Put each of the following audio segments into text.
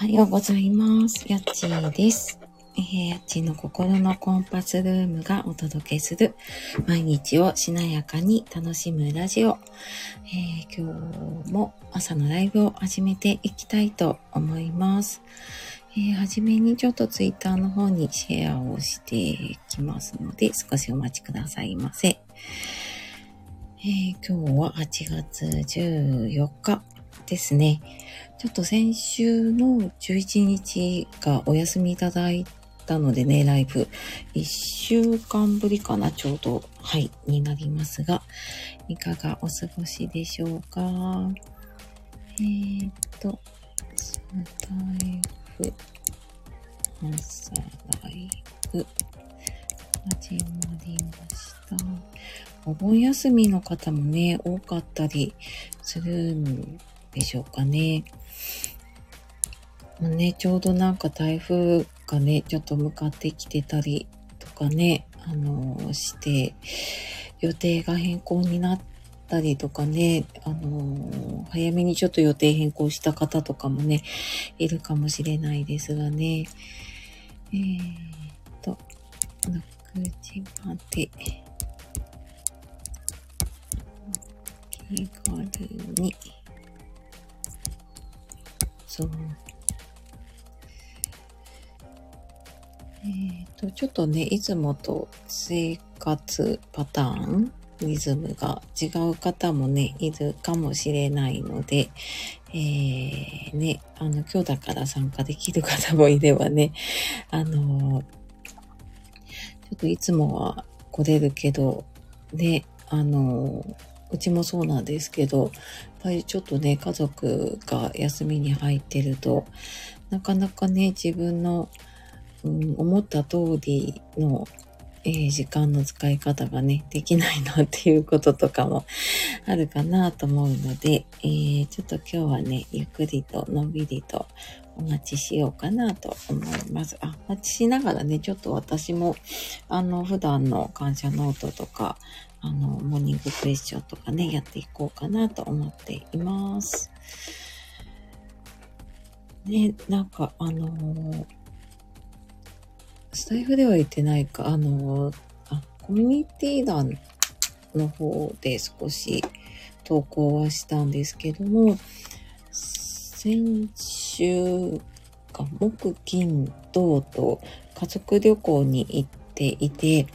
はようございます。やっちーです。えー、やっちーの心のコンパスルームがお届けする毎日をしなやかに楽しむラジオ。えー、今日も朝のライブを始めていきたいと思います。えー、はじめにちょっとツイッターの方にシェアをしていきますので、少しお待ちくださいませ。えー、今日は8月14日ですね。ちょっと先週の11日がお休みいただいたのでね、ライブ。1週間ぶりかな、ちょうど、はい、になりますが、いかがお過ごしでしょうか？えー、っと、スタイフ、朝ライブ、始まりました。お盆休みの方もね、多かったりするんでしょうかね。まあね、ちょうどなんか台風がね、ちょっと向かってきてたりとかね、あのーして、予定が変更になったりとかね、あのー早めにちょっと予定変更した方とかもね、いるかもしれないですがね。えーっと、6時まで。気軽に。そう。えっ、と、ちょっとね、いつもと生活パターン、リズムが違う方もね、いるかもしれないので、えー、ね、あの、今日だから参加できる方もいればね、あの、ちょっといつもは来れるけど、ね、あの、うちもそうなんですけど、ぱりちょっとね、家族が休みに入ってると、なかなかね、自分の、うん、思った通りの、えー時間の使い方がね、できないなっていうこととかもあるかなと思うので、えーちょっと今日はね、ゆっくりとのんびりとお待ちしようかなと思います。あ、お待ちしながらね、ちょっと私も、あの、普段の感謝ノートとか、あの、モーニングクエスチョンとかね、やっていこうかなと思っています。ね、なんか、あのースタイフでは言ってないか、あのーあ、コミュニティ欄の方で少し投稿はしたんですけども、先週か、木、金、土と家族旅行に行っていて、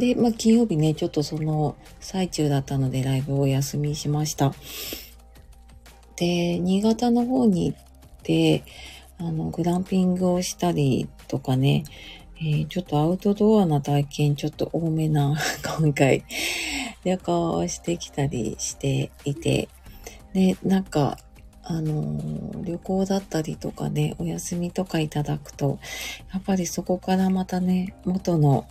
で、まあ、金曜日ね、ちょっとその最中だったのでライブをお休みしました。で、新潟の方に行って、あの、グランピングをしたりとかね、えーちょっとアウトドアな体験ちょっと多めな 今回旅行をしてきたりしていて、で、なんか、あの旅行だったりとかね、お休みとかいただくと、やっぱりそこからまたね、元の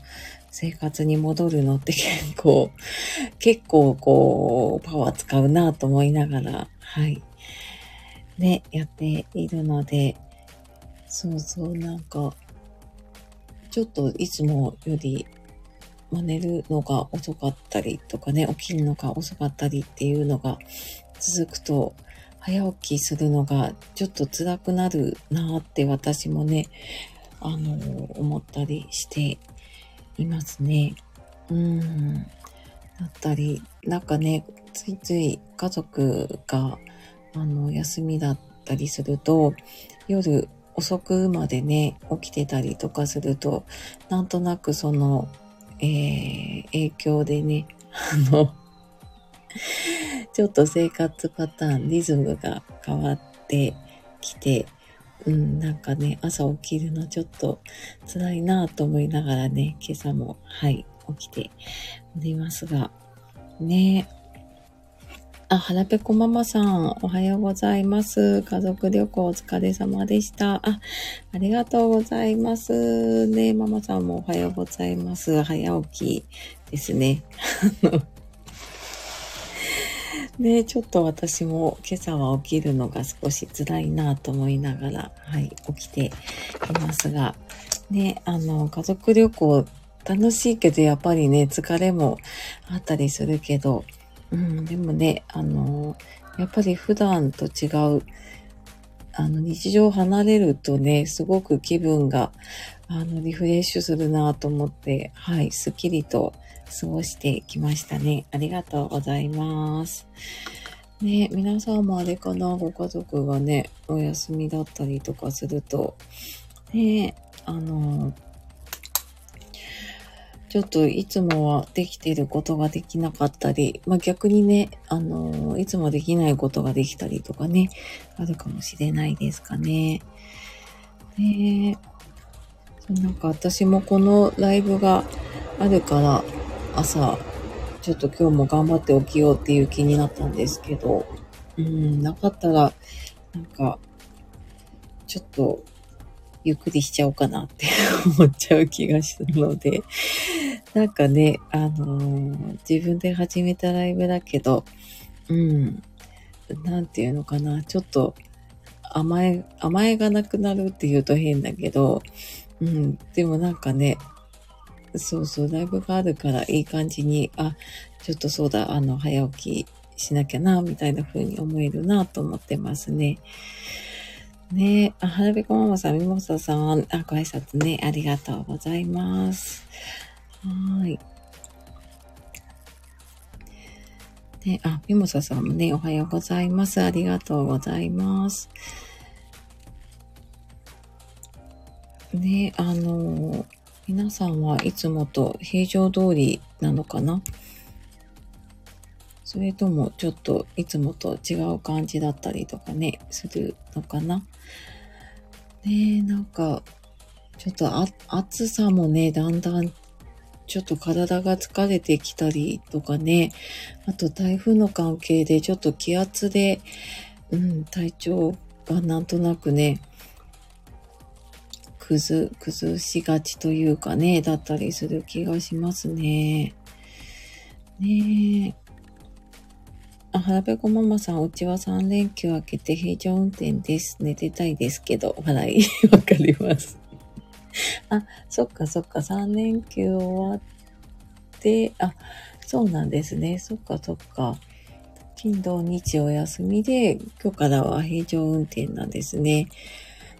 生活に戻るのって結構、結構こう、パワー使うなと思いながら、はい。ね、やっているので、そうそう、なんか、ちょっといつもより、ま、寝るのが遅かったりとかね、起きるのが遅かったりっていうのが続くと、早起きするのがちょっと辛くなるなーって私もね、あの思ったりしていますね。うん。だったり、なんかね、ついつい家族が、あの、休みだったりすると、夜遅くまでね、起きてたりとかすると、なんとなくその、えー影響でね、あの、ちょっと生活パターン、リズムが変わってきて、うん、なんかね、朝起きるのちょっと辛いなと思いながらね、今朝も、はい、起きておりますが、ねあ、はらぺこママさん、おはようございます。家族旅行お疲れ様でした。あ、ありがとうございます。ねママさんもおはようございます。早起きですね。あのねちょっと私も今朝は起きるのが少し辛いなと思いながら、はい、起きていますが、ね、あの、家族旅行楽しいけど、やっぱりね、疲れもあったりするけど、うん、でもね、あの、やっぱり普段と違う、あの、日常離れるとね、すごく気分が、あの、リフレッシュするなと思って、はい、すっきりと過ごしてきましたね。ありがとうございます。ね、皆さんもあれかな、ご家族がね、お休みだったりとかすると、ね、あの、ちょっといつもはできていることができなかったり、まあ、逆にね、あの、いつもできないことができたりとかね、あるかもしれないですかね。ねなんか私もこのライブがあるから朝ちょっと今日も頑張って起きようっていう気になったんですけど、うん、なかったら、なんか、ちょっと、ゆっくりしちゃおうかなって 思っちゃう気がするので、なんかね、あのー、自分で始めたライブだけど、うん、なんていうのかな、ちょっと甘え、甘えがなくなるって言うと変だけど、うん、でもなんかね、そうそう、ライブがあるからいい感じに、あ、ちょっとそうだ、あの、早起きしなきゃな、みたいな風に思えるな、と思ってますね。ねあ、はなべこママさん、みもささん、あ、ご挨拶ね、ありがとうございます。はい。ね、あ、みもささんもね、おはようございます。ありがとうございます。ね、あのー皆さんはいつもと平常通りなのかな？それともちょっといつもと違う感じだったりとかね、するのかな？ねえ、なんか、ちょっと暑さもね、だんだんちょっと体が疲れてきたりとかね、あと台風の関係でちょっと気圧で、うん、体調がなんとなくね、崩、崩しがちというかね、だったりする気がしますね。ねえ。あ、はらぺこママさん、うちは3連休明けて平常運転です。寝てたいですけど、笑い。わかります。あ、そっかそっか、3連休終わって、あ、そうなんですね。そっかそっか。金土日お休みで、今日からは平常運転なんですね。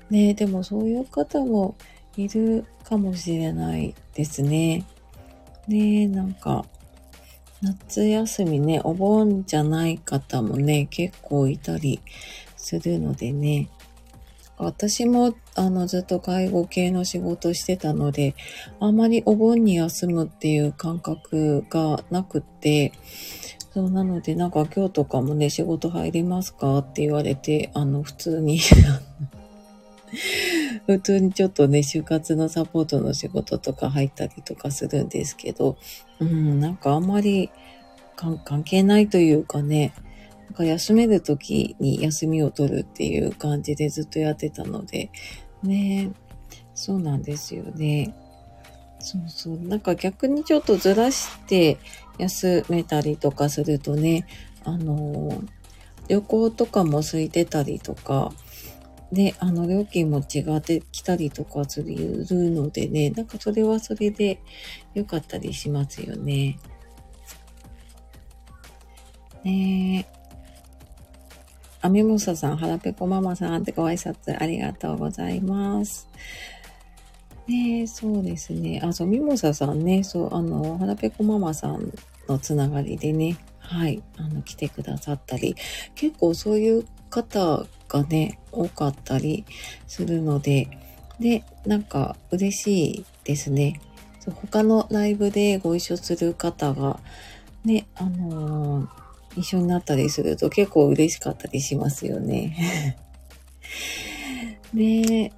ねでもそういう方もいるかもしれないですね。ねなんか、夏休みね、お盆じゃない方もね、結構いたりするのでね。私も、あの、ずっと介護系の仕事してたので、あまりお盆に休むっていう感覚がなくって、そうなので、なんか今日とかもね、仕事入りますかって言われて、あの、普通に 普通にちょっとね、就活のサポートの仕事とか入ったりとかするんですけど、うん、なんかあんまり関係ないというかね、なんか休める時に休みを取るっていう感じでずっとやってたので、ね、そうなんですよね。そうそう。なんか逆にちょっとずらして休めたりとかするとね、あの、旅行とかも空いてたりとか、ね、あの、料金も違ってきたりとかするのでね、なんかそれはそれで良かったりしますよね。ねえ。アミモサさん、ハラペコママさんってご挨拶ありがとうございます。ねえ、そうですね。あ、そう、ミモサさんね、そう、あの、ハラペコママさんのつながりでね、はい、あの、来てくださったり、結構そういう方がね、多かったりするので、で、なんか嬉しいですね。他のライブでご一緒する方が、ね、あのー、一緒になったりすると結構嬉しかったりしますよね。で、え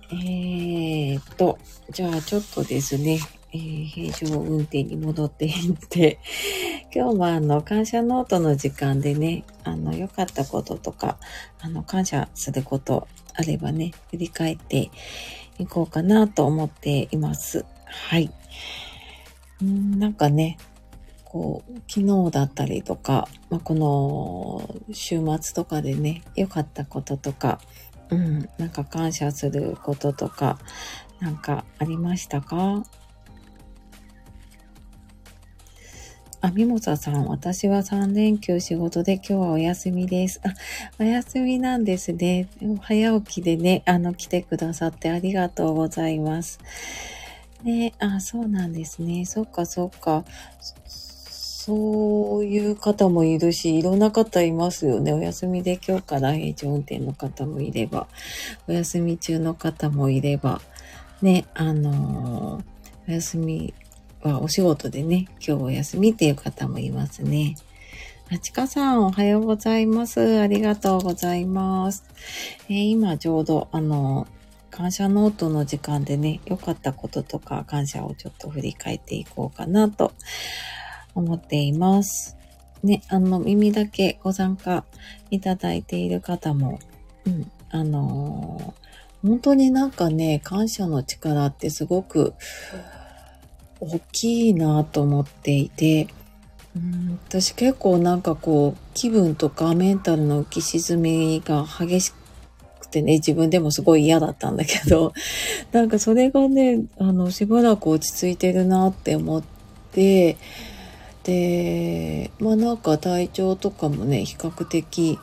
ー、っと、じゃあちょっとですね、えー、平常運転に戻っていって、今日はあの、感謝ノートの時間でね、あの、良かったこととか、あの、感謝することあればね、振り返っていこうかなと思っています。はい。んなんかね、こう、昨日だったりとか、まあ、この週末とかでね、良かったこととか、うん、なんか感謝することとか、なんかありましたか？あ、みもささん、私は3連休仕事で今日はお休みです。あ、お休みなんですね。早起きでね、あの、来てくださってありがとうございます。ね、あ、そうなんですね。そっかそっか。そういう方もいるし、いろんな方いますよね。お休みで今日から平常運転の方もいれば、お休み中の方もいれば、ね、あのー、お休みはお仕事でね、今日お休みっていう方もいますね。あちかさん、おはようございます。ありがとうございます。えー、今ちょうど、あの感謝ノートの時間でね、良かったこととか感謝をちょっと振り返っていこうかなと思っています。ね、あの、耳だけご参加いただいている方も、うん、あのー、本当になんかね、感謝の力ってすごく大きいなと思っていて、うん、私結構なんかこう、気分とかメンタルの浮き沈みが激しくてね、自分でもすごい嫌だったんだけど、なんかそれがね、あの、しばらく落ち着いてるなって思って、で、まあなんか体調とかもね、比較的、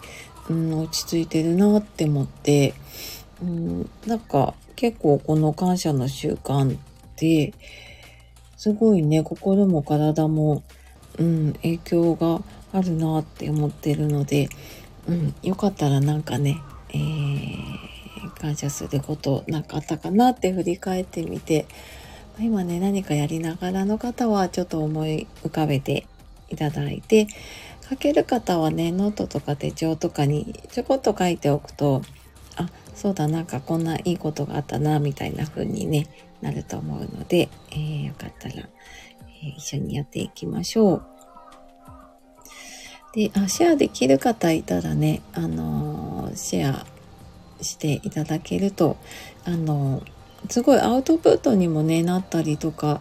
うん、落ち着いてるなって思って、うん、なんか結構この感謝の習慣って、すごいね、心も体も、うん、影響があるなって思ってるので、うん、よかったらなんかね、えー、感謝することなかったかなって振り返ってみて、今ね、何かやりながらの方はちょっと思い浮かべていただいて、書ける方はね、ノートとか手帳とかにちょこっと書いておくと、あ、そうだ、なんかこんないいことがあったな、みたいな風にね、なると思うので、えー、よかったら、えー、一緒にやっていきましょう。で、あ、シェアできる方いたらね、あのー、シェアしていただけると、あのーすごいアウトプットにもねなったりとか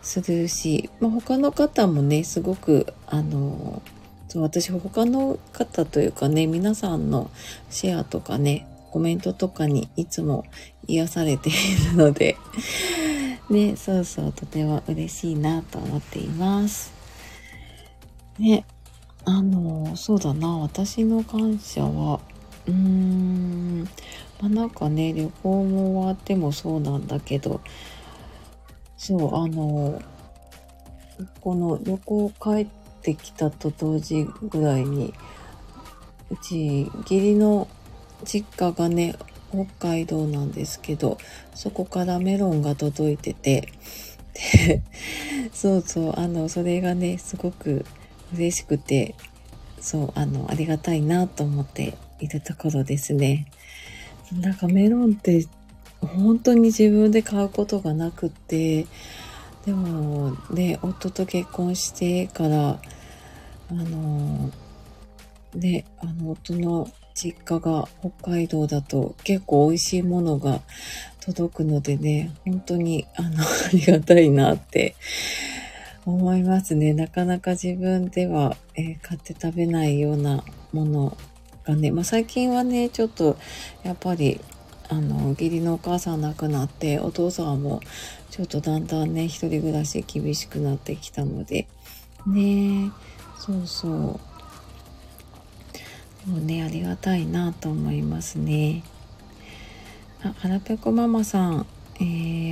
するし、まあ、他の方もねすごくあのそう私他の方というかね皆さんのシェアとかねコメントとかにいつも癒されているので。ねそうそうとても嬉しいなと思っています。ねあのそうだな私の感謝はうーんまあ、なんかね、旅行も終わってもそうなんだけど、そう、あの、この旅行帰ってきたと同時ぐらいに、うち、義理の実家がね、北海道なんですけど、そこからメロンが届いてて、で、そうそう、あの、それがね、すごく嬉しくて、そう、あの、ありがたいなと思っているところですね。なんかメロンって本当に自分で買うことがなくってでもね夫と結婚してからあのねあの夫の実家が北海道だと結構美味しいものが届くのでね本当にあの ありがたいなって思いますね。なかなか自分では、えー、買って食べないようなものがね、まあ、最近はねちょっとやっぱりあの義理のお母さん亡くなってお父さんもちょっとだんだんね一人暮らし厳しくなってきたのでねそうそう。もうねありがたいなと思いますねあはらぺこママさんえ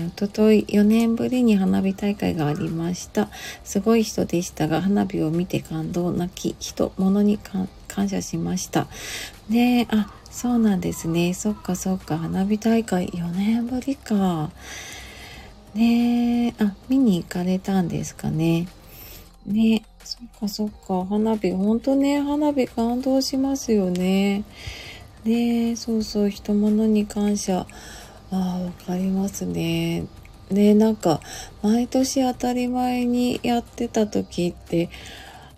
ー、おととい4年ぶりに花火大会がありました。すごい人でしたが、花火を見て感動、泣き、人、物に感謝しました。ねあ、そうなんですね。そっかそっか、花火大会4年ぶりか。ねあ、見に行かれたんですかね。ねそっかそっか、花火、ほんとね、花火感動しますよね。ねそうそう、人物に感謝。ああ、わかりますね。ねなんか、毎年当たり前にやってた時って、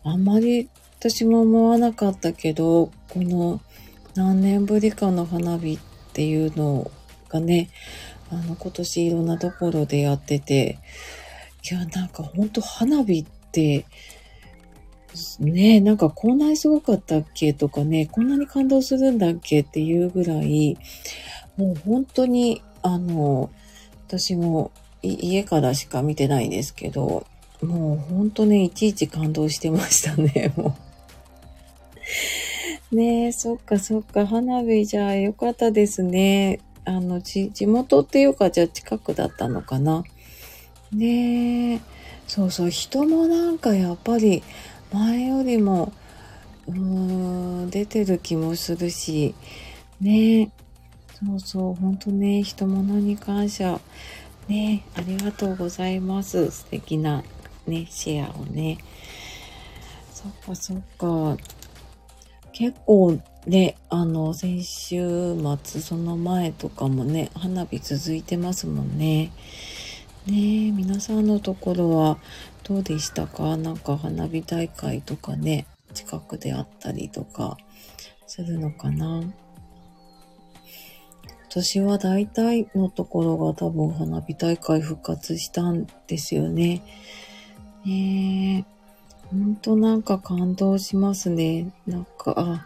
あんまり私も思わなかったけど、この何年ぶりかの花火っていうのがね、あの、今年いろんなところでやってて、いや、なんかほんと花火って、ねえなんかこんなにすごかったっけとかね、こんなに感動するんだっけっていうぐらい、もう本当に、あの、私も家からしか見てないですけど、もうほんとね、いちいち感動してましたね、もう。ねえ、そっかそっか、花火じゃあよかったですね。あの、地元っていうか、じゃあ近くだったのかな。ねえ、そうそう、人もなんかやっぱり前よりも、うーん、出てる気もするし、ね、そうそう、ほんとね、人物に感謝。ねありがとうございます。素敵なね、シェアをね。そっかそっか。結構ね、あの、先週末、その前とかもね、花火続いてますもんね。ねえ皆さんのところはどうでしたか？なんか花火大会とかね、近くであったりとかするのかな？私は大体のところが多分花火大会復活したんですよね。ねえ。ほんとなんか感動しますね。なんか、あ、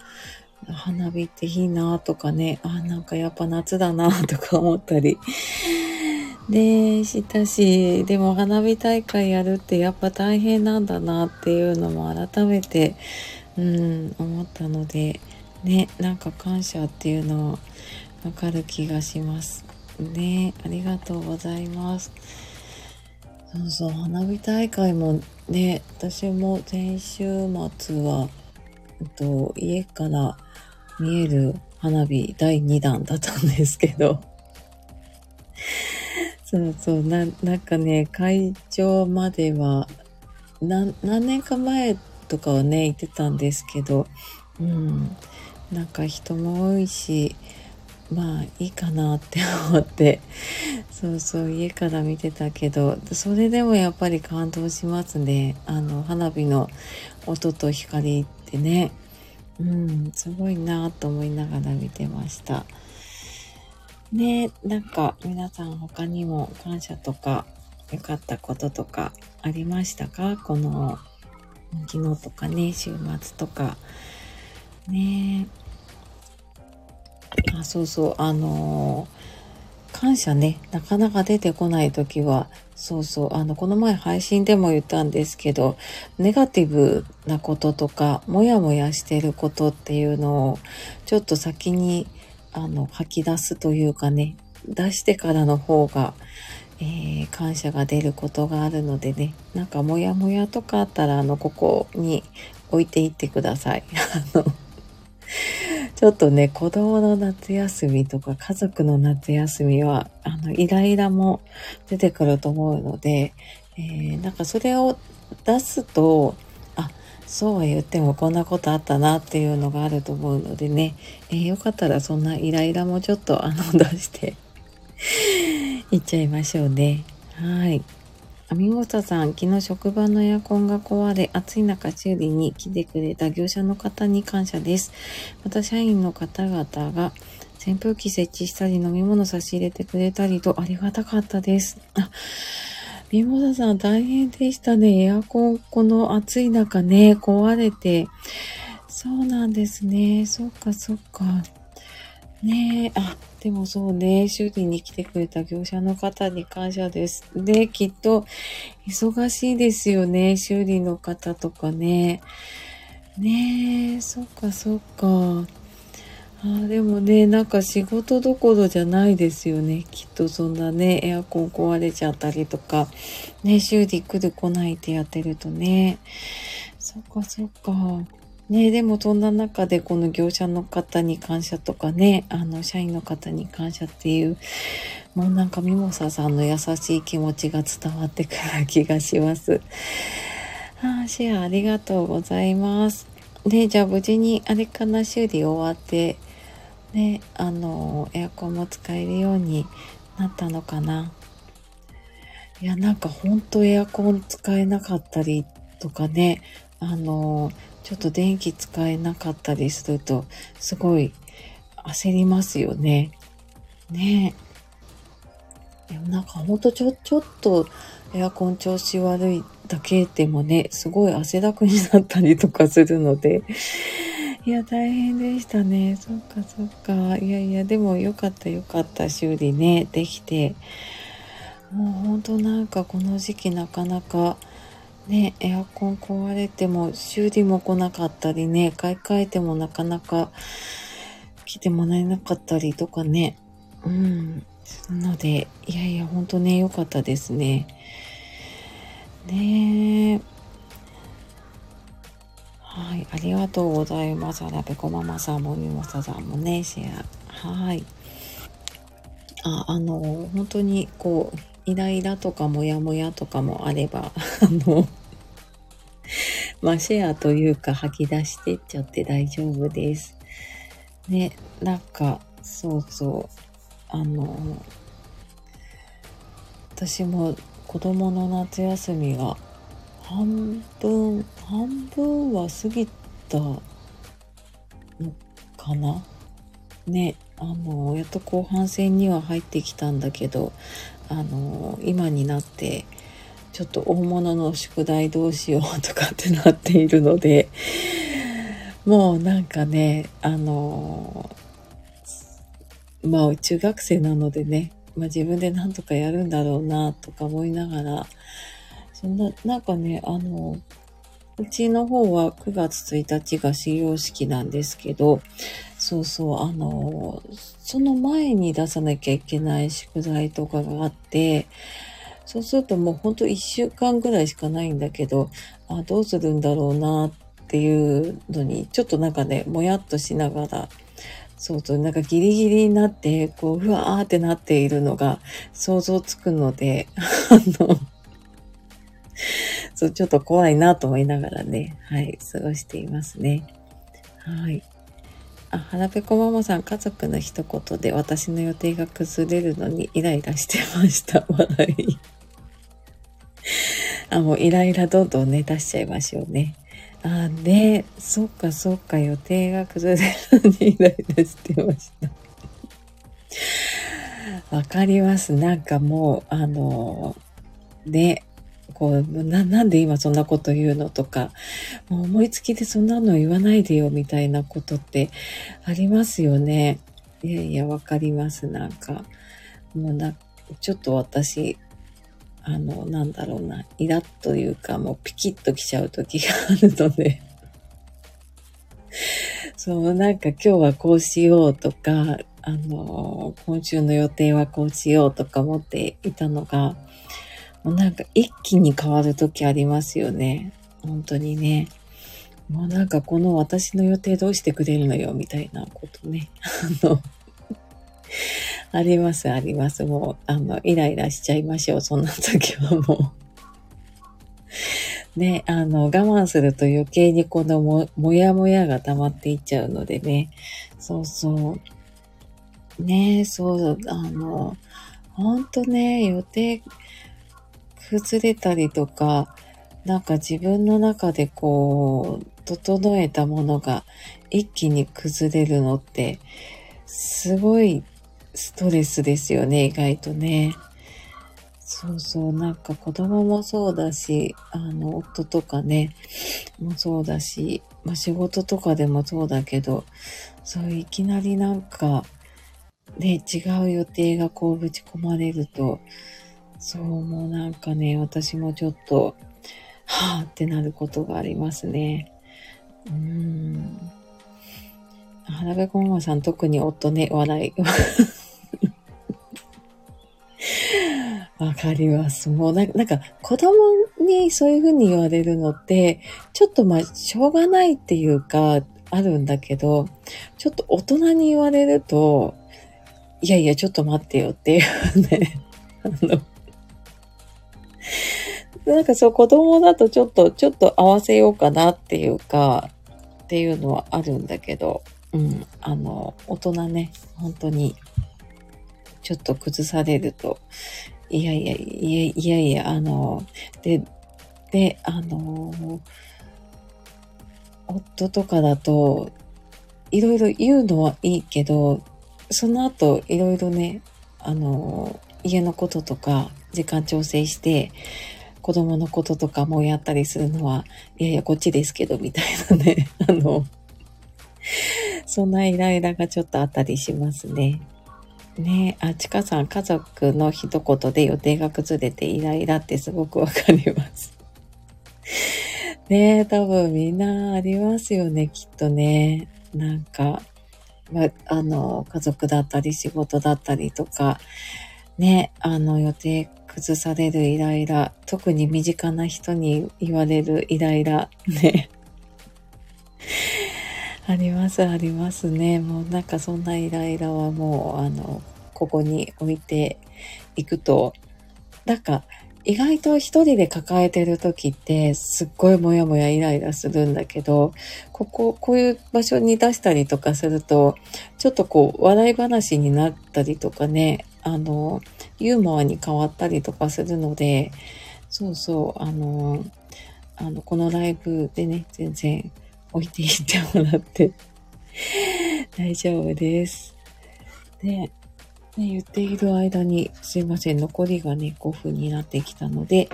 花火っていいなとかね、あ、なんかやっぱ夏だなとか思ったり。で、したし、でも花火大会やるってやっぱ大変なんだなっていうのも改めて、うん、思ったので、ね、なんか感謝っていうのはわかる気がします。ね、ありがとうございます。そうそう、花火大会もね、私も先週末は、えっと、家から見える花火第2弾だったんですけど、そうそう、な、なんかね、会場までは、何、年か前とかはね、行ってたんですけど、うん、なんか人も多いし、まあいいかなって思ってそうそう家から見てたけどそれでもやっぱり感動しますね。あの花火の音と光ってね。うんすごいなと思いながら見てました。ねなんか皆さん他にも感謝とか良かったこととかありましたか？この昨日とかね週末とか。ね。あそうそうあのー、感謝ねなかなか出てこない時はそうそうあのこの前配信でも言ったんですけどネガティブなこととかモヤモヤしてることっていうのをちょっと先にあの吐き出すというかね出してからの方が、えー、感謝が出ることがあるのでねなんかモヤモヤとかあったらあのここに置いていってください。あのちょっとね、子供の夏休みとか家族の夏休みは、あの、イライラも出てくると思うので、えー、なんかそれを出すと、そうは言ってもこんなことあったなっていうのがあると思うのでね、えー、よかったらそんなイライラもちょっとあの出して いっちゃいましょうね。はい。アミゴサさん、昨日職場のエアコンが壊れ、暑い中修理に来てくれた業者の方に感謝です。また社員の方々が扇風機設置したり飲み物差し入れてくれたりとありがたかったです。あ、ミモザさん大変でしたね。エアコン、この暑い中ね、壊れて。そうなんですね。そっかそっか。ねえ、あ、でもそうね、修理に来てくれた業者の方に感謝です。で、きっと忙しいですよね、修理の方とかね。ねえ、そっかそっか。あでもね、なんか仕事どころじゃないですよね。きっとそんなね、エアコン壊れちゃったりとか、ね、修理来る来ないってやってるとね。そっかそっか。ねでもそんな中でこの業者の方に感謝とかね、あの、社員の方に感謝っていう、もうなんかミモサさんの優しい気持ちが伝わってくる気がします。あ、シェアありがとうございます。で、じゃあ無事にあれかな、修理終わって、ね、あの、エアコンも使えるようになったのかな。いや、なんかほんとエアコン使えなかったりとかね、あの、ちょっと電気使えなかったりすると、すごい焦りますよね。ねえ。でもなんかほんとちょ、ちょっとエアコン調子悪いだけでもね、すごい汗だくになったりとかするので、いや、大変でしたね。そっかそっか。いやいや、でもよかったよかった。修理ね、できて。もうほんとなんかこの時期なかなかね、エアコン壊れても修理も来なかったりね、買い替えてもなかなか来てもらえなかったりとかね。うん。なので、いやいや、ほんとね、良かったですね。ねえ。はい、ありがとうございます。あらべこママさんもみもささんもね、シェア。はい。あ、あの、本当にこう、イライラとかモヤモヤとかもあれば、あの、まあ、シェアというか吐き出してっちゃって大丈夫です。ね、なんか、そうそう、あの、私も子供の夏休みが半分、半分は過ぎたのかな？ね、あの、やっと後半戦には入ってきたんだけど、あの、今になって、ちょっと大物の宿題どうしようとかってなっているので、もうなんかね、あの、まあ中学生なのでね、まあ自分で何とかやるんだろうなとか思いながら、そんな、なんかね、あの、うちの方は9月1日が始業式なんですけど、そうそう、あの、その前に出さなきゃいけない宿題とかがあって、そうするともうほんと1週間ぐらいしかないんだけど、あ、どうするんだろうなっていうのに、ちょっとなんかね、もやっとしながら、そうそう、なんかギリギリになって、こう、うわーってなっているのが想像つくので、あの、そう、ちょっと怖いなと思いながらね、はい、過ごしていますね。はい。あ、腹ペコママさん、家族の一言で私の予定が崩れるのにイライラしてました。笑い。あ、もうイライラどんどんね、出しちゃいましょうね。あ、ね、そっかそっか、予定が崩れるのに イライラしてました。わかります。なんかもう、あの、ね、こう、な、なんで今そんなこと言うのとか、もう思いつきでそんなの言わないでよみたいなことってありますよね。いやいや、わかります。なんか、もうな、ちょっと私、あの、なんだろうな、イラッというか、もうピキッときちゃう時があるので そう、なんか今日はこうしようとか、あの、今週の予定はこうしようとか思っていたのが、もうなんか一気に変わる時ありますよね。本当にね。もうなんかこの私の予定どうしてくれるのよ、みたいなことね。あの、あります、あります。もう、あの、イライラしちゃいましょう。そんな時はもう。ね、あの、我慢すると余計にこのも、もやもやが溜まっていっちゃうのでね。そうそう。ねそう、あの、ほんとね、予定、崩れたりとか、なんか自分の中でこう、整えたものが一気に崩れるのって、すごいストレスですよね、意外とね。そうそう、なんか子供もそうだし、あの、夫とかね、もそうだし、まあ仕事とかでもそうだけど、そういきなりなんか、ね、違う予定がこうぶち込まれると、そう、もうなんかね、私もちょっと、はぁってなることがありますね。うーん。花部小ママさん、特に夫ね、笑い。わかります。もうな、なんか、子供にそういうふうに言われるのって、ちょっとまあ、しょうがないっていうか、あるんだけど、ちょっと大人に言われると、いやいや、ちょっと待ってよっていうね、あの、なんかそう子供だとちょっと、ちょっと合わせようかなっていうか、っていうのはあるんだけど、うん、あの、大人ね、本当に、ちょっと崩されると、いやいや、いやいやいや、あの、で、で、あの、夫とかだと、いろいろ言うのはいいけど、その後、いろいろね、あの、家のこととか、時間調整して、子供のこととかもやったりするのは、いやいや、こっちですけど、みたいなね。あの、そんなイライラがちょっとあったりしますね。ねあ、ちかさん、家族の一言で予定が崩れてイライラってすごくわかります。ね、多分みんなありますよね、きっとね。なんか、ま、あの、家族だったり仕事だったりとか、ね、あの、予定崩されるイライラ、特に身近な人に言われるイライラ、ね。あります、ありますね。もうなんかそんなイライラはもう、あの、ここに置いていくと、なんか、意外と一人で抱えてる時ってすっごいモヤモヤイライラするんだけど、ここ、こういう場所に出したりとかすると、ちょっとこう笑い話になったりとかね、あの、ユーモアに変わったりとかするので、そうそう、あの、あの、このライブでね、全然置いていってもらって 大丈夫です。で、ね、言っている間に、すいません、残りがね、5分になってきたので、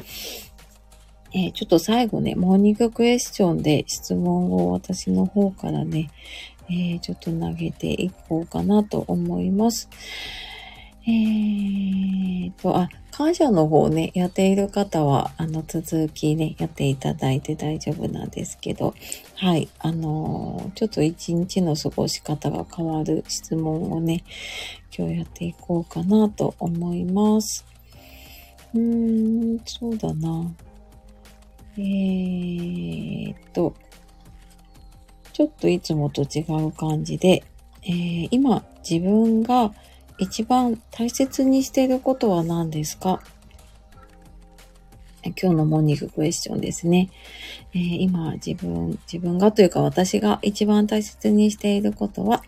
えー、ちょっと最後ね、モーニングクエスチョンで質問を私の方からね、えー、ちょっと投げていこうかなと思います。えーと、あ、感謝の方ね、やっている方は、あの、続きね、やっていただいて大丈夫なんですけど、はい、あのー、ちょっと一日の過ごし方が変わる質問をね、今日やっていこうかなと思います。うーん、そうだな。えーと、ちょっといつもと違う感じで、えー、今自分が一番大切にしていることは何ですか？今日のモーニングクエスチョンですね。えー、今自分、自分がというか私が一番大切にしていることは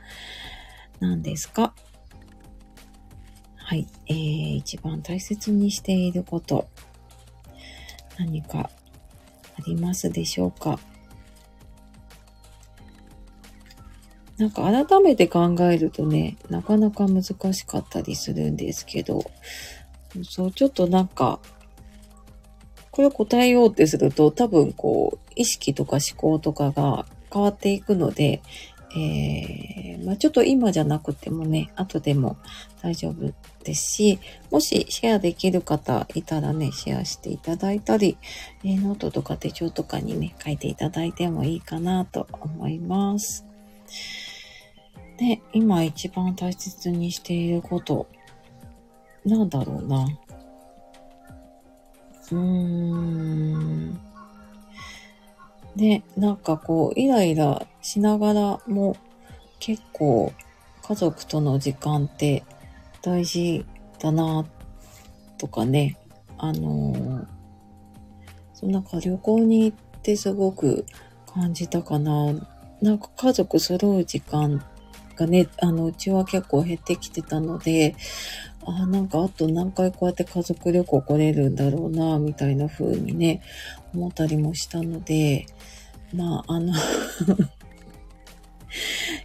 何ですか？はい、えー、一番大切にしていること。何かありますでしょうか？なんか改めて考えるとね、なかなか難しかったりするんですけど、そう、ちょっとなんか、これを答えようってすると多分こう、意識とか思考とかが変わっていくので、えー、まあ、ちょっと今じゃなくてもね、後でも大丈夫ですし、もしシェアできる方いたらね、シェアしていただいたり、えー、ノートとか手帳とかにね、書いていただいてもいいかなと思います。で、今一番大切にしていること、なんだろうな。うーん。で、なんかこう、イライラしながらも、結構、家族との時間って大事だな、とかね。あのー、そなんか旅行に行ってすごく感じたかな。なんか家族揃う時間がね、あの、うちは結構減ってきてたので、あなんかあと何回こうやって家族旅行来れるんだろうな、みたいな風にね、思ったりもしたので、まあ、あの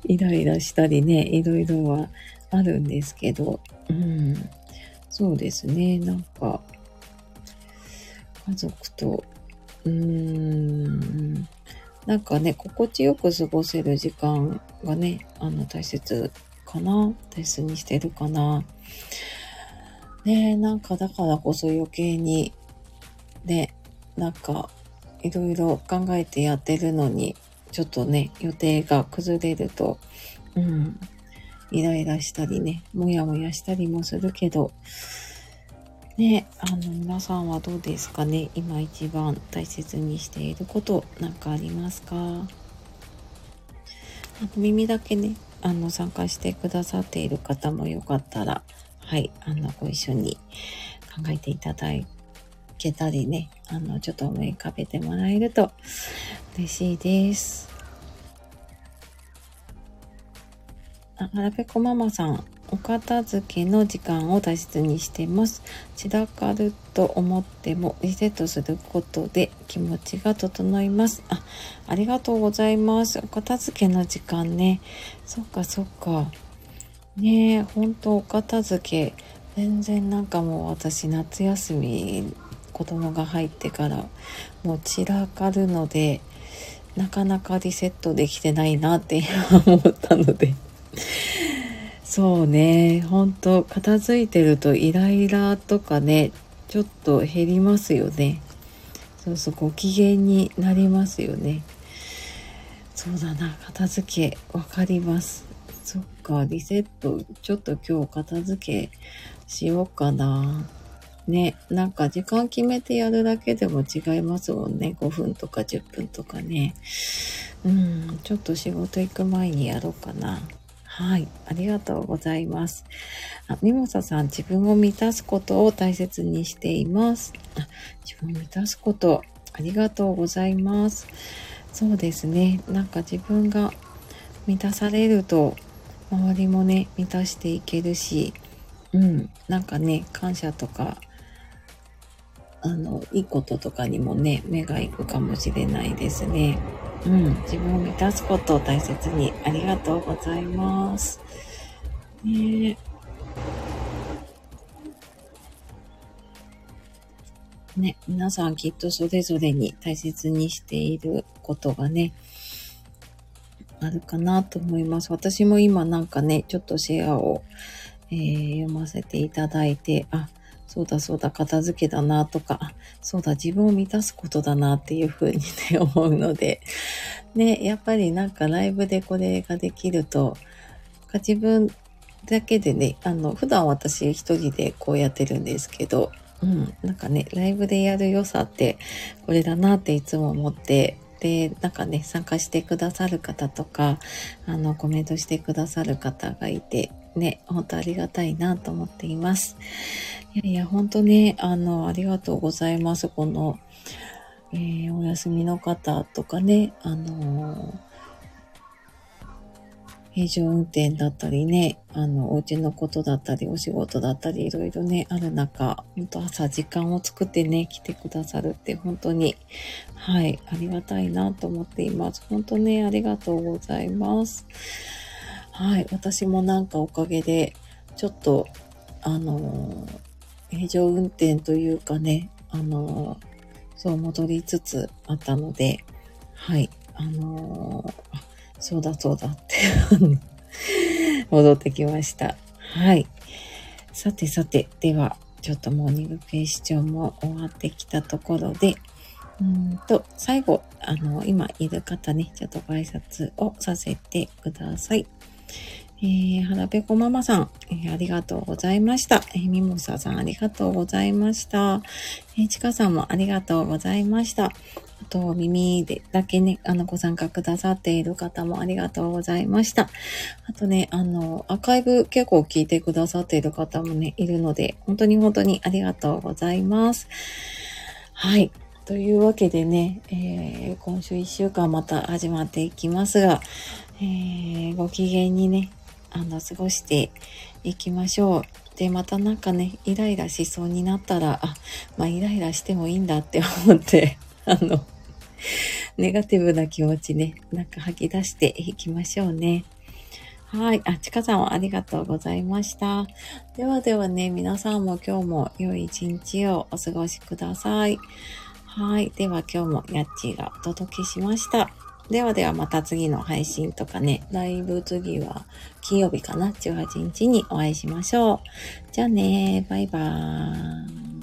イライラしたりね、いろいろはあるんですけど、うん、そうですね、なんか、家族と、うーん、なんかね、心地よく過ごせる時間がね、あの、大切かな大切にしてるかな。ねなんかだからこそ余計に、ね、なんか、いろいろ考えてやってるのに、ちょっとね、予定が崩れると、うん、イライラしたりね、もやもやしたりもするけど、ね、あの、皆さんはどうですかね？今一番大切にしていることなんかありますか？耳だけね、あの、参加してくださっている方もよかったら、はい、あの、ご一緒に考えていただけたりね、あの、ちょっと思い浮かべてもらえると嬉しいです。あ、はらぺこママさん、お片付けの時間を大切にしてます。散らかると思ってもリセットすることで気持ちが整います。あ、ありがとうございます。お片付けの時間ね。そっかそっか。ねえ、ほんとお片付け。全然なんかもう私夏休み子供が入ってからもう散らかるのでなかなかリセットできてないなって思ったのでそうね、ほんと片付いてるとイライラとかね、ちょっと減りますよね。そうそう、ご機嫌になりますよね。そうだな、片付け、わかります。そっか、リセット、ちょっと今日片付けしようかな。ね、なんか時間決めてやるだけでも違いますもんね。5分とか10分とかね。うん、ちょっと仕事行く前にやろうかな。はい。ありがとうございます。あ、ミモサさん、自分を満たすことを大切にしています。あ、自分を満たすこと、ありがとうございます。そうですね。なんか自分が満たされると、周りもね、満たしていけるし、うん、なんかね、感謝とか、あの、いいこととかにもね、目が行くかもしれないですね。うん、自分を満たすことを大切にありがとうございます。ねね、皆さんきっとそれぞれに大切にしていることがね、あるかなと思います。私も今なんかね、ちょっとシェアを、えー、読ませていただいて、あ、そうだそうだ、片付けだなとか、そうだ、自分を満たすことだなっていうふうにね、思うので、ね、やっぱりなんかライブでこれができると、自分だけでね、あの、普段私一人でこうやってるんですけど、うん、なんかね、ライブでやる良さってこれだなっていつも思って、で、なんかね、参加してくださる方とか、あの、コメントしてくださる方がいて、ね、本当ありがたいなと思っています。いやいや、本当ね、あの、ありがとうございます。この、えー、お休みの方とかね、あの平常運転だったりね、あの、お家のことだったり、お仕事だったり、いろいろね、ある中、本当朝時間を作ってね、来てくださるって、本当に、はい、ありがたいなと思っています。本当ね、ありがとうございます。はい、私もなんかおかげで、ちょっと、あの平常運転というかね、あのそう戻りつつあったので、はい、あのー、そうだそうだって 戻ってきました。はい。さてさて、では、ちょっとモーニング警視庁も終わってきたところで、うんと、最後、あの、今いる方ね、ちょっとご挨拶をさせてください。えー、はらぺこママさん、えー、ありがとうございました。えー、ミモサさん、ありがとうございました。えー、ちかさんもありがとうございました。あと、耳でだけね、あの、ご参加くださっている方もありがとうございました。あとね、あの、アーカイブ結構聞いてくださっている方もね、いるので、本当に本当にありがとうございます。はい。というわけでね、えー、今週1週間また始まっていきますが、えー、ご機嫌にね、あの、過ごしていきましょう。で、またなんかね、イライラしそうになったら、あ、まあ、イライラしてもいいんだって思って、あの、ネガティブな気持ちね、なんか吐き出していきましょうね。はい。あ、ちかさんありがとうございました。ではではね、皆さんも今日も良い一日をお過ごしください。はい。では今日もやっちーがお届けしました。ではではまた次の配信とかね、ライブ次は金曜日かな ?18 日にお会いしましょう。じゃあねバイバーイ。